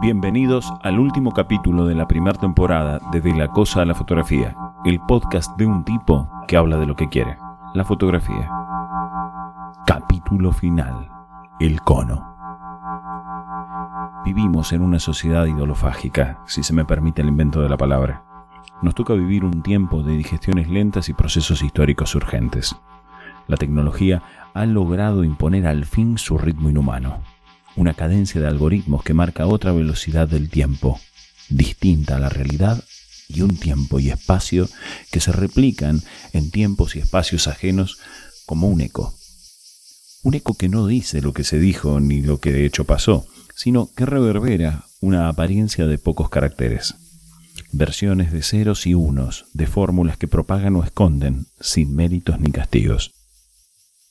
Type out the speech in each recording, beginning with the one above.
Bienvenidos al último capítulo de la primera temporada de De la Cosa a la Fotografía, el podcast de un tipo que habla de lo que quiere, la fotografía. Capítulo final, el cono. Vivimos en una sociedad idolofágica, si se me permite el invento de la palabra. Nos toca vivir un tiempo de digestiones lentas y procesos históricos urgentes. La tecnología ha logrado imponer al fin su ritmo inhumano, una cadencia de algoritmos que marca otra velocidad del tiempo, distinta a la realidad y un tiempo y espacio que se replican en tiempos y espacios ajenos como un eco. Un eco que no dice lo que se dijo ni lo que de hecho pasó, sino que reverbera una apariencia de pocos caracteres. Versiones de ceros y unos, de fórmulas que propagan o esconden, sin méritos ni castigos.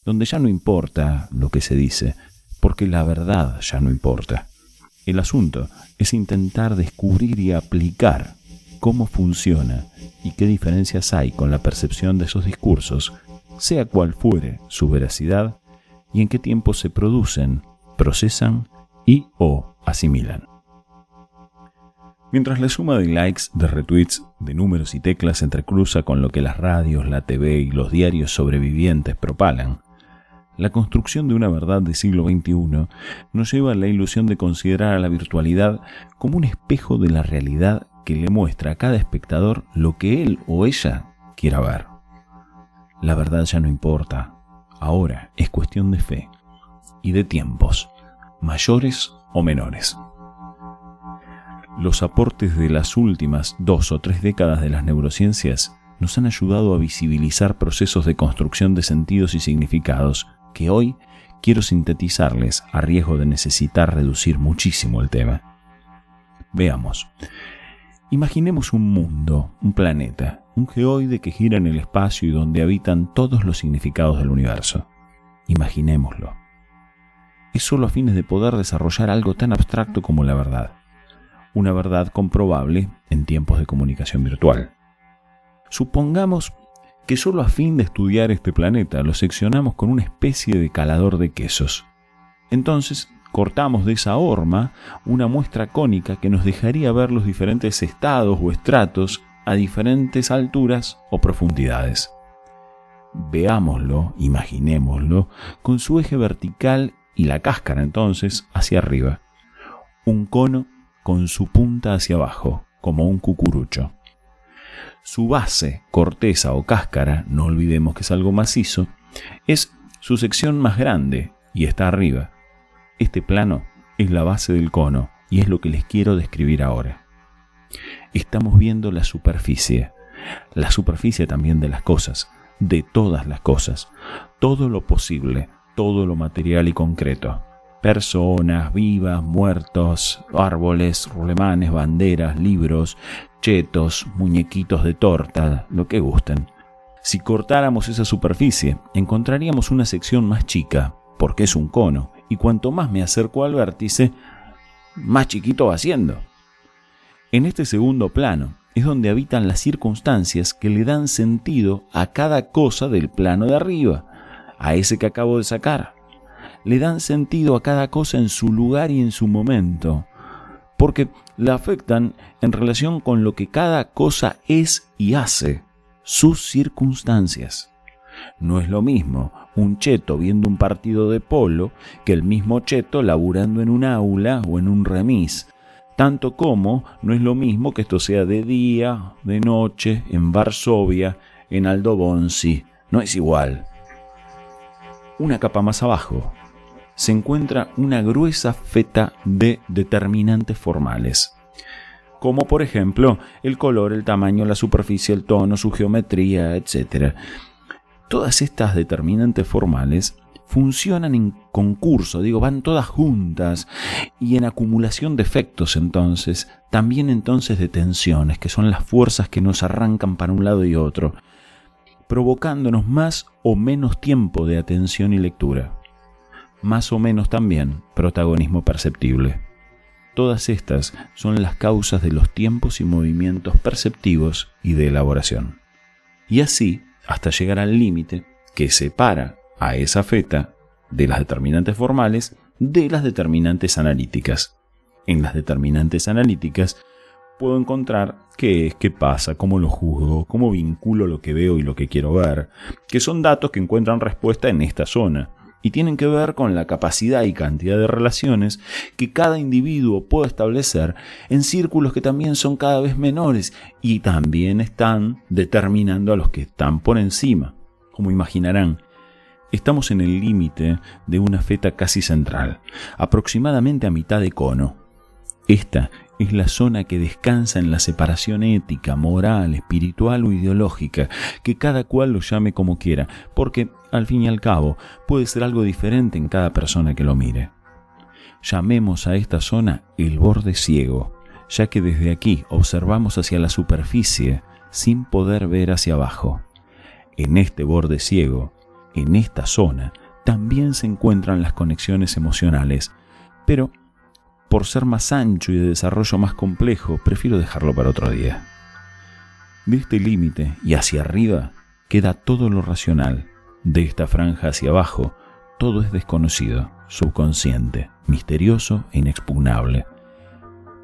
Donde ya no importa lo que se dice, porque la verdad ya no importa. El asunto es intentar descubrir y aplicar cómo funciona y qué diferencias hay con la percepción de esos discursos, sea cual fuere su veracidad, y en qué tiempo se producen, procesan y o asimilan. Mientras la suma de likes, de retweets, de números y teclas se entrecruza con lo que las radios, la TV y los diarios sobrevivientes propalan, la construcción de una verdad del siglo XXI nos lleva a la ilusión de considerar a la virtualidad como un espejo de la realidad que le muestra a cada espectador lo que él o ella quiera ver. La verdad ya no importa, ahora es cuestión de fe y de tiempos, mayores o menores. Los aportes de las últimas dos o tres décadas de las neurociencias nos han ayudado a visibilizar procesos de construcción de sentidos y significados que hoy quiero sintetizarles a riesgo de necesitar reducir muchísimo el tema. Veamos. Imaginemos un mundo, un planeta, un geoide que gira en el espacio y donde habitan todos los significados del universo. Imaginémoslo. Es solo a fines de poder desarrollar algo tan abstracto como la verdad. Una verdad comprobable en tiempos de comunicación virtual. Supongamos que solo a fin de estudiar este planeta lo seccionamos con una especie de calador de quesos. Entonces cortamos de esa horma una muestra cónica que nos dejaría ver los diferentes estados o estratos a diferentes alturas o profundidades. Veámoslo, imaginémoslo, con su eje vertical y la cáscara entonces hacia arriba. Un cono con su punta hacia abajo, como un cucurucho. Su base, corteza o cáscara, no olvidemos que es algo macizo, es su sección más grande y está arriba. Este plano es la base del cono y es lo que les quiero describir ahora. Estamos viendo la superficie, la superficie también de las cosas, de todas las cosas, todo lo posible, todo lo material y concreto. Personas, vivas, muertos, árboles, rulemanes, banderas, libros, chetos, muñequitos de torta, lo que gusten. Si cortáramos esa superficie, encontraríamos una sección más chica, porque es un cono, y cuanto más me acerco al vértice, más chiquito va siendo. En este segundo plano es donde habitan las circunstancias que le dan sentido a cada cosa del plano de arriba, a ese que acabo de sacar. Le dan sentido a cada cosa en su lugar y en su momento, porque la afectan en relación con lo que cada cosa es y hace, sus circunstancias. No es lo mismo un cheto viendo un partido de polo que el mismo cheto laburando en un aula o en un remis, tanto como no es lo mismo que esto sea de día, de noche, en Varsovia, en Aldo Bonzi, no es igual. Una capa más abajo, se encuentra una gruesa feta de determinantes formales, como por ejemplo el color, el tamaño, la superficie, el tono, su geometría, etc. Todas estas determinantes formales funcionan en concurso, digo, van todas juntas y en acumulación de efectos entonces, también entonces de tensiones, que son las fuerzas que nos arrancan para un lado y otro, provocándonos más o menos tiempo de atención y lectura más o menos también protagonismo perceptible. Todas estas son las causas de los tiempos y movimientos perceptivos y de elaboración. Y así hasta llegar al límite que separa a esa feta de las determinantes formales de las determinantes analíticas. en las determinantes analíticas, puedo encontrar qué es, qué pasa, cómo lo juzgo, cómo vinculo lo que veo y lo que quiero ver, que son datos que encuentran respuesta en esta zona y tienen que ver con la capacidad y cantidad de relaciones que cada individuo puede establecer en círculos que también son cada vez menores y también están determinando a los que están por encima. Como imaginarán, estamos en el límite de una feta casi central, aproximadamente a mitad de cono. Esta es la zona que descansa en la separación ética, moral, espiritual o ideológica, que cada cual lo llame como quiera, porque al fin y al cabo puede ser algo diferente en cada persona que lo mire. Llamemos a esta zona el borde ciego, ya que desde aquí observamos hacia la superficie sin poder ver hacia abajo. En este borde ciego, en esta zona, también se encuentran las conexiones emocionales, pero por ser más ancho y de desarrollo más complejo, prefiero dejarlo para otro día. De este límite y hacia arriba queda todo lo racional. De esta franja hacia abajo, todo es desconocido, subconsciente, misterioso e inexpugnable.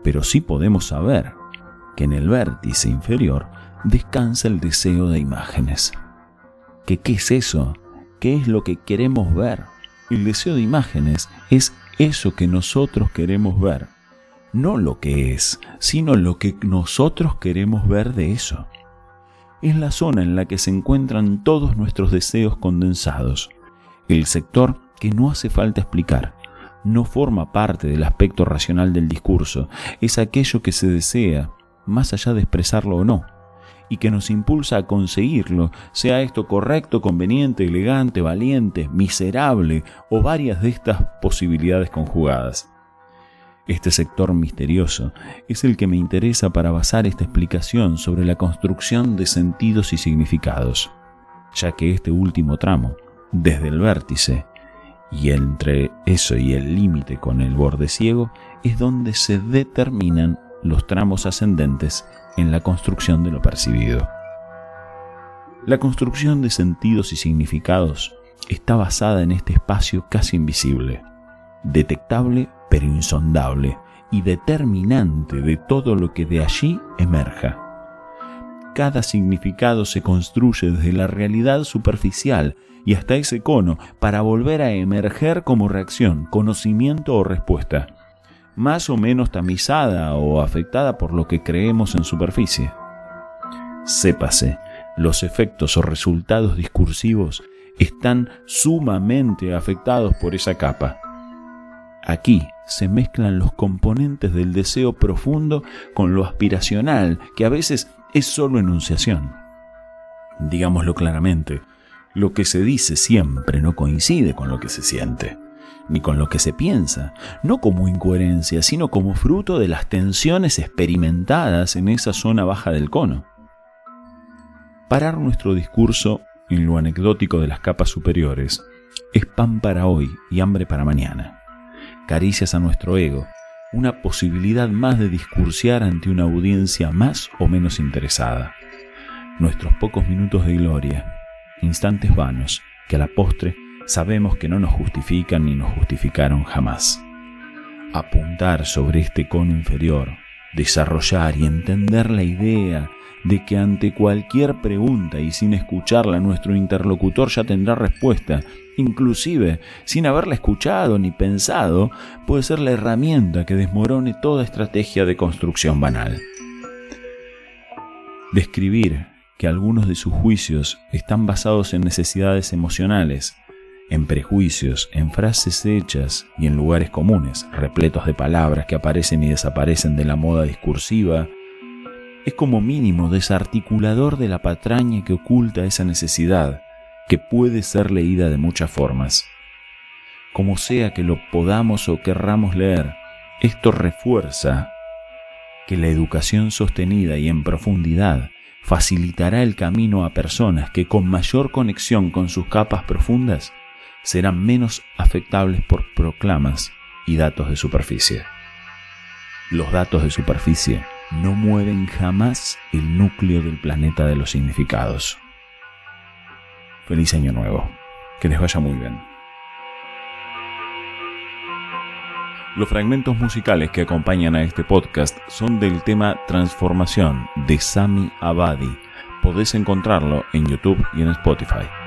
Pero sí podemos saber que en el vértice inferior descansa el deseo de imágenes. ¿Qué, ¿Qué es eso? ¿Qué es lo que queremos ver? El deseo de imágenes es eso que nosotros queremos ver. No lo que es, sino lo que nosotros queremos ver de eso. Es la zona en la que se encuentran todos nuestros deseos condensados. El sector que no hace falta explicar. No forma parte del aspecto racional del discurso. Es aquello que se desea, más allá de expresarlo o no y que nos impulsa a conseguirlo, sea esto correcto, conveniente, elegante, valiente, miserable o varias de estas posibilidades conjugadas. Este sector misterioso es el que me interesa para basar esta explicación sobre la construcción de sentidos y significados, ya que este último tramo, desde el vértice y entre eso y el límite con el borde ciego, es donde se determinan los tramos ascendentes en la construcción de lo percibido. La construcción de sentidos y significados está basada en este espacio casi invisible, detectable pero insondable y determinante de todo lo que de allí emerja. Cada significado se construye desde la realidad superficial y hasta ese cono para volver a emerger como reacción, conocimiento o respuesta más o menos tamizada o afectada por lo que creemos en superficie. Sépase, los efectos o resultados discursivos están sumamente afectados por esa capa. Aquí se mezclan los componentes del deseo profundo con lo aspiracional, que a veces es solo enunciación. Digámoslo claramente, lo que se dice siempre no coincide con lo que se siente ni con lo que se piensa, no como incoherencia, sino como fruto de las tensiones experimentadas en esa zona baja del cono. Parar nuestro discurso en lo anecdótico de las capas superiores es pan para hoy y hambre para mañana. Caricias a nuestro ego, una posibilidad más de discursiar ante una audiencia más o menos interesada. Nuestros pocos minutos de gloria, instantes vanos, que a la postre sabemos que no nos justifican ni nos justificaron jamás. Apuntar sobre este cono inferior, desarrollar y entender la idea de que ante cualquier pregunta y sin escucharla nuestro interlocutor ya tendrá respuesta, inclusive sin haberla escuchado ni pensado, puede ser la herramienta que desmorone toda estrategia de construcción banal. Describir que algunos de sus juicios están basados en necesidades emocionales en prejuicios, en frases hechas y en lugares comunes, repletos de palabras que aparecen y desaparecen de la moda discursiva, es como mínimo desarticulador de la patraña que oculta esa necesidad, que puede ser leída de muchas formas. Como sea que lo podamos o querramos leer, esto refuerza que la educación sostenida y en profundidad facilitará el camino a personas que con mayor conexión con sus capas profundas serán menos afectables por proclamas y datos de superficie. Los datos de superficie no mueven jamás el núcleo del planeta de los significados. Feliz año nuevo. Que les vaya muy bien. Los fragmentos musicales que acompañan a este podcast son del tema Transformación de Sami Abadi. Podés encontrarlo en YouTube y en Spotify.